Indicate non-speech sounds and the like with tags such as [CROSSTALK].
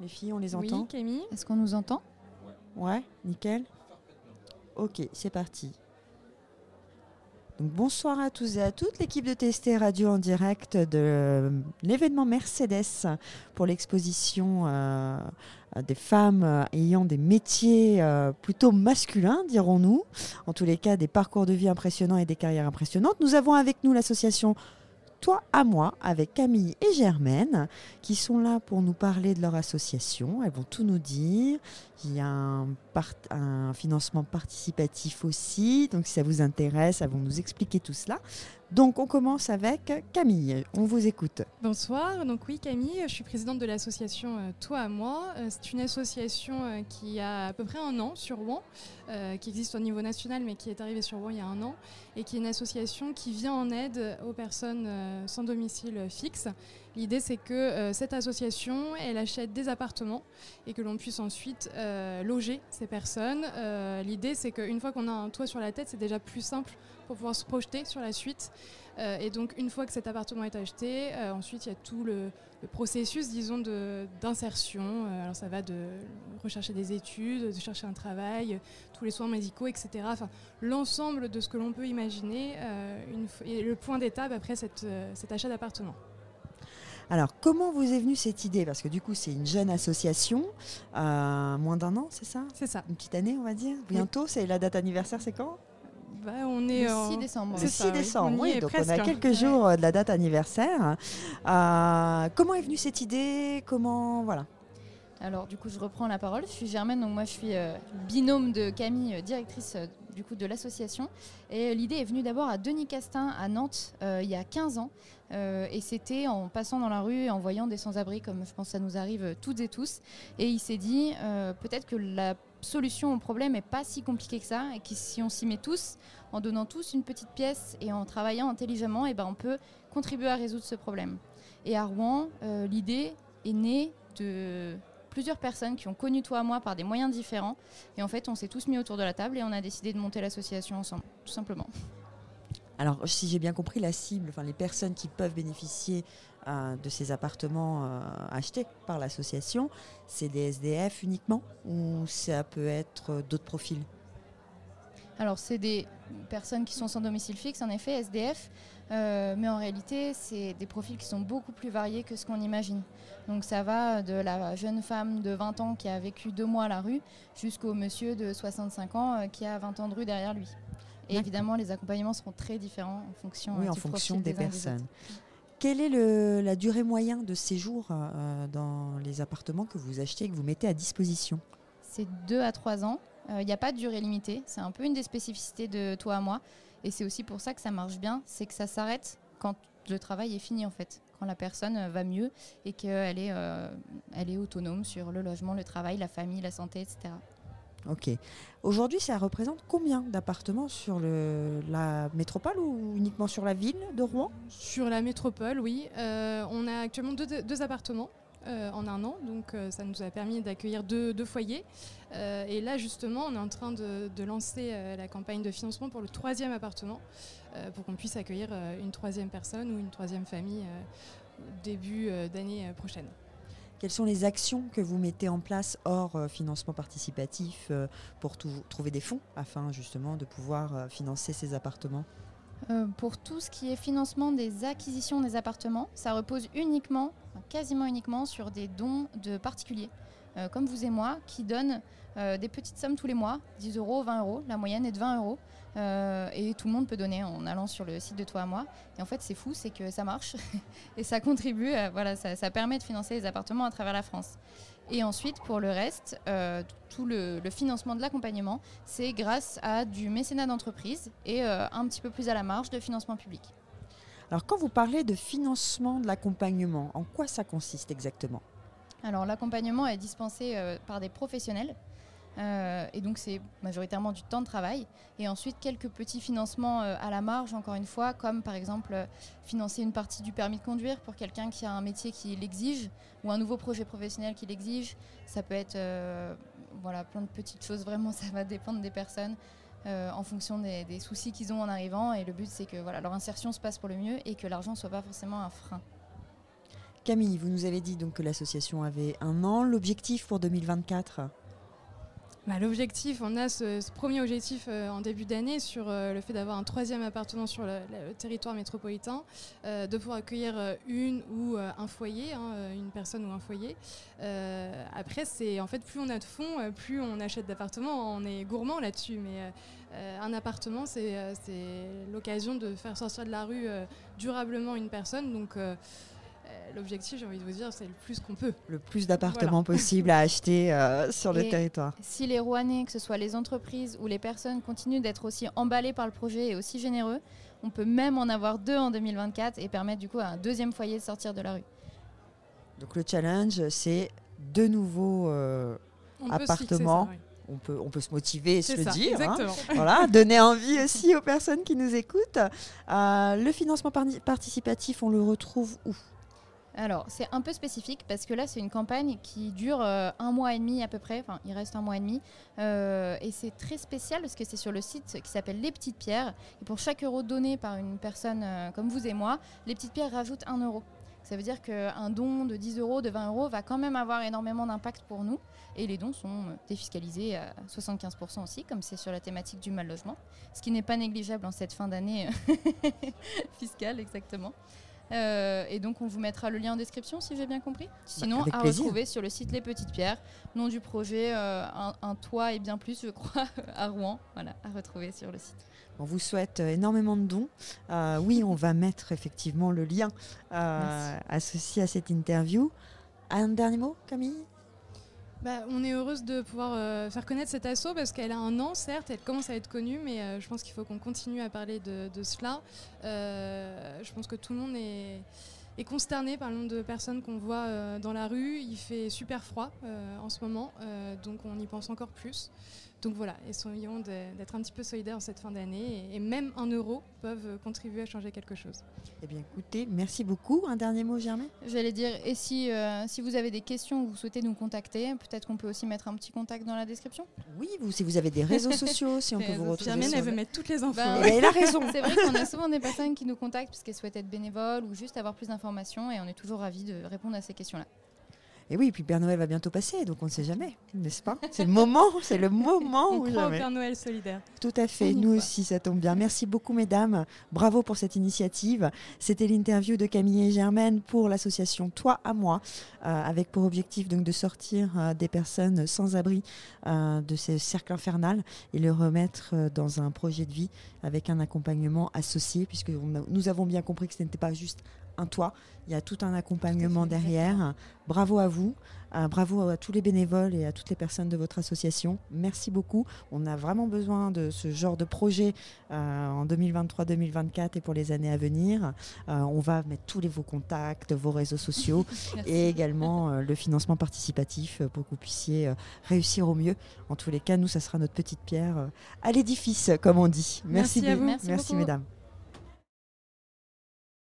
Les filles, on les entend Oui, Camille. Est-ce qu'on nous entend? Ouais, nickel. Ok, c'est parti. Donc, bonsoir à tous et à toutes. L'équipe de TST Radio en direct de euh, l'événement Mercedes pour l'exposition euh, des femmes euh, ayant des métiers euh, plutôt masculins, dirons-nous. En tous les cas, des parcours de vie impressionnants et des carrières impressionnantes. Nous avons avec nous l'association Toi à moi avec Camille et Germaine qui sont là pour nous parler de leur association. Elles vont tout nous dire. Il y a un, financement participatif aussi. Donc si ça vous intéresse, elles vont nous expliquer tout cela. Donc on commence avec Camille. On vous écoute. Bonsoir, donc oui Camille, je suis présidente de l'association euh, Toi à moi. Euh, C'est une association euh, qui a à peu près un an sur Rouen, qui existe au niveau national mais qui est arrivée sur Rouen il y a un an, et qui est une association qui vient en aide aux personnes sans domicile fixe. L'idée c'est que euh, cette association, elle achète des appartements et que l'on puisse ensuite euh, loger ces personnes. Euh, L'idée c'est qu'une fois qu'on a un toit sur la tête, c'est déjà plus simple pour pouvoir se projeter sur la suite. Et donc, une fois que cet appartement est acheté, ensuite, il y a tout le, processus, disons, d'insertion. Alors, ça va de rechercher des études, de chercher un travail, tous les soins médicaux, etc. Enfin, l'ensemble de ce que l'on peut imaginer. et le point d'étape après cet achat d'appartement. Alors comment vous est venue cette idée? Parce que du coup c'est une jeune association, euh, moins d'un an, c'est ça? C'est ça. Une petite année on va dire? Bientôt, c'est la date anniversaire, c'est quand? Bah, on est Le en- 6 décembre. C'est Le ça, 6 oui. décembre, oui, donc on a quelques jours euh, de la date anniversaire. Euh, comment est venue cette idée? Comment voilà Alors du coup je reprends la parole. Je suis Germaine, donc moi je suis euh, binôme de Camille, directrice euh, du coup de l'association. Et l'idée est venue d'abord à Denis Castin à Nantes euh, il y a 15 ans. Euh, et c'était en passant dans la rue et en voyant des sans-abri comme je pense que ça nous arrive toutes et tous. Et il s'est dit euh, peut-être que la solution au problème n'est pas si compliquée que ça et que si on s'y met tous, en donnant tous une petite pièce et en travaillant intelligemment, et ben on peut contribuer à résoudre ce problème. Et à Rouen, l'idée est née de plusieurs personnes qui ont connu toi à moi par des moyens différents. Et en fait, on s'est tous mis autour de la table et on a décidé de monter l'association ensemble, tout simplement. Alors si j'ai bien compris, la cible, enfin les personnes qui peuvent bénéficier euh, de ces appartements euh, achetés par l'association, c'est des SDF uniquement ou ça peut être euh, d'autres profils? Alors, c'est des personnes qui sont sans domicile fixe, en effet, SDF, euh, mais en réalité, c'est des profils qui sont beaucoup plus variés que ce qu'on imagine. Donc, ça va de la jeune femme de 20 ans qui a vécu deux mois à la rue jusqu'au monsieur de 65 ans euh, qui a 20 ans de rue derrière lui. Et évidemment, les accompagnements seront très différents en fonction, Oui, euh, en du fonction profil des personnes. Quelle est le- la durée moyenne de séjour euh, dans les appartements que vous achetez et que vous mettez à disposition? C'est 2 à 3 ans. Il n'y a pas de durée limitée. C'est un peu une des spécificités de toi à moi. Et c'est aussi pour ça que ça marche bien. C'est que ça s'arrête quand le travail est fini, en fait. Quand la personne euh, va mieux et qu'elle est, euh, elle est autonome sur le logement, le travail, la famille, la santé, etc. Ok. Aujourd'hui, ça représente combien d'appartements sur le, la métropole ou uniquement sur la ville de Rouen? Sur la métropole, oui. Euh, on a actuellement deux, deux appartements euh, en un an, donc euh, ça nous a permis d'accueillir deux, foyers. Euh, et là, justement, on est en train de, lancer la campagne de financement pour le troisième appartement, pour qu'on puisse accueillir une troisième personne ou une troisième famille début d'année prochaine. Quelles sont les actions que vous mettez en place hors financement participatif pour trouver des fonds afin justement de pouvoir financer ces appartements? Euh, pour tout ce qui est financement des acquisitions des appartements, ça repose uniquement, quasiment uniquement, sur des dons de particuliers, euh, comme vous et moi, qui donnent euh, des petites sommes tous les mois, 10 euros, 20 euros, la moyenne est de 20 euros. Et tout le monde peut donner en allant sur le site de Toi à moi. Et en fait, c'est fou, c'est que ça marche [LAUGHS] et ça contribue, voilà, ça permet de financer les appartements à travers la France. Et ensuite, pour le reste, euh, tout le, le financement de l'accompagnement, c'est grâce à du mécénat d'entreprise et euh, un petit peu plus à la marge de financement public. Alors quand vous parlez de financement de l'accompagnement, en quoi ça consiste exactement? Alors l'accompagnement est dispensé euh, par des professionnels. Euh, et donc c'est majoritairement du temps de travail. Et ensuite quelques petits financements euh, à la marge, encore une fois, comme par exemple euh, financer une partie du permis de conduire pour quelqu'un qui a un métier qui l'exige ou un nouveau projet professionnel qui l'exige. Ça peut être voilà, plein de petites choses, vraiment [LAUGHS] ça va dépendre des personnes. en fonction des, des soucis qu'ils ont en arrivant et le but c'est que voilà, leur insertion se passe pour le mieux et que l'argent ne soit pas forcément un frein. Camille, vous nous avez dit donc que l'association avait un an. L'objectif pour 2024 bah, L'objectif, on a ce, premier objectif euh, en début d'année sur euh, le fait d'avoir un troisième appartement sur le, territoire métropolitain, euh, de pouvoir accueillir une ou un foyer, hein, une personne ou un foyer. après, c'est en fait plus on a de fonds, plus on achète d'appartements. On est gourmand là-dessus, mais un appartement, c'est l'occasion de faire sortir de la rue durablement une personne. Donc l'objectif, j'ai envie de vous dire, c'est le plus qu'on peut. Le plus d'appartements [LAUGHS] possible à acheter euh, sur le territoire. Si les Rouennais, que ce soit les entreprises ou les personnes, continuent d'être aussi emballées par le projet et aussi généreux, on peut même en avoir deux en 2024 et permettre du coup à un deuxième foyer de sortir de la rue. Donc le challenge, c'est de nouveaux euh, appartements. on peut, on peut se motiver et se le dire. Hein. [LAUGHS] voilà, donner envie aussi aux personnes qui nous écoutent. Euh, le financement participatif, on le retrouve où? Alors, c'est un peu spécifique parce que là, c'est une campagne qui dure euh, un mois et demi à peu près. Enfin, il reste un mois et demi. Euh, et c'est très spécial parce que c'est sur le site qui s'appelle Les Petites Pierres. Et pour chaque euro donné par une personne euh, comme vous et moi, Les Petites Pierres rajoutent un euro. Ça veut dire qu'un don de 10 euros, de 20 euros va quand même avoir énormément d'impact pour nous. Et les dons sont défiscalisés à 75% aussi, comme c'est sur la thématique du mal logement. Ce qui n'est pas négligeable en cette fin d'année [LAUGHS] fiscale, exactement. Euh, et donc, on vous mettra le lien en description si j'ai bien compris. Bah, Sinon, à retrouver sur le site Les Petites Pierres, nom du projet, euh, un, toit et bien plus, je crois, [LAUGHS] à Rouen. Voilà, à retrouver sur le site. On vous souhaite euh, énormément de dons. oui, on va mettre effectivement le lien associé à cette interview. Un dernier mot, Camille? Bah, on est heureuse de pouvoir euh, faire connaître cet assaut parce qu'elle a un an, certes, elle commence à être connue, mais euh, je pense qu'il faut qu'on continue à parler de, cela. Euh, je pense que tout le monde est, est, consterné par le nombre de personnes qu'on voit dans la rue. Il fait super froid en ce moment, donc on y pense encore plus. Donc voilà, essayons d'être un petit peu solidaires en cette fin d'année et, même un euro peuvent contribuer à changer quelque chose. Eh bien écoutez, merci beaucoup. Un dernier mot, Germain J'allais dire, et si, euh, si vous avez des questions ou vous souhaitez nous contacter, peut-être qu'on peut aussi mettre un petit contact dans la description Oui, vous, si vous avez des réseaux [LAUGHS] sociaux, si on peut vous retrouver. Germaine, elle veut mettre toutes les infos. Bah, elle a raison. [LAUGHS] C'est vrai qu'on a [LAUGHS] souvent des personnes qui nous contactent parce qu'elles souhaitent être bénévoles ou juste avoir plus d'informations et on est toujours ravis de répondre à ces questions-là. Et oui, puis Père Noël va bientôt passer, donc on ne sait jamais, n'est-ce pas? C'est le moment, c'est le moment. [LAUGHS] On croit au Père Noël solidaire. Tout à fait, nous aussi, ça tombe bien. Merci beaucoup, mesdames. Bravo pour cette initiative. C'était l'interview de Camille et Germaine pour l'association Toi à moi, euh, avec pour objectif donc de sortir euh, des personnes sans abri euh, de ce cercle infernal et les remettre dans un projet de vie avec un accompagnement associé, puisque nous avons bien compris que ce n'était pas juste un toit, il y a tout un accompagnement derrière. Bravo à vous, euh, bravo à tous les bénévoles et à toutes les personnes de votre association. Merci beaucoup. On a vraiment besoin de ce genre de projet euh, en 2023-2024 et pour les années à venir. Euh, on va mettre tous les, vos contacts, vos réseaux sociaux [LAUGHS] et également le financement participatif pour que vous puissiez réussir au mieux. En tous les cas, nous, ça sera notre petite pierre à l'édifice, comme on dit. Merci, Merci, à vous. Merci, mesdames.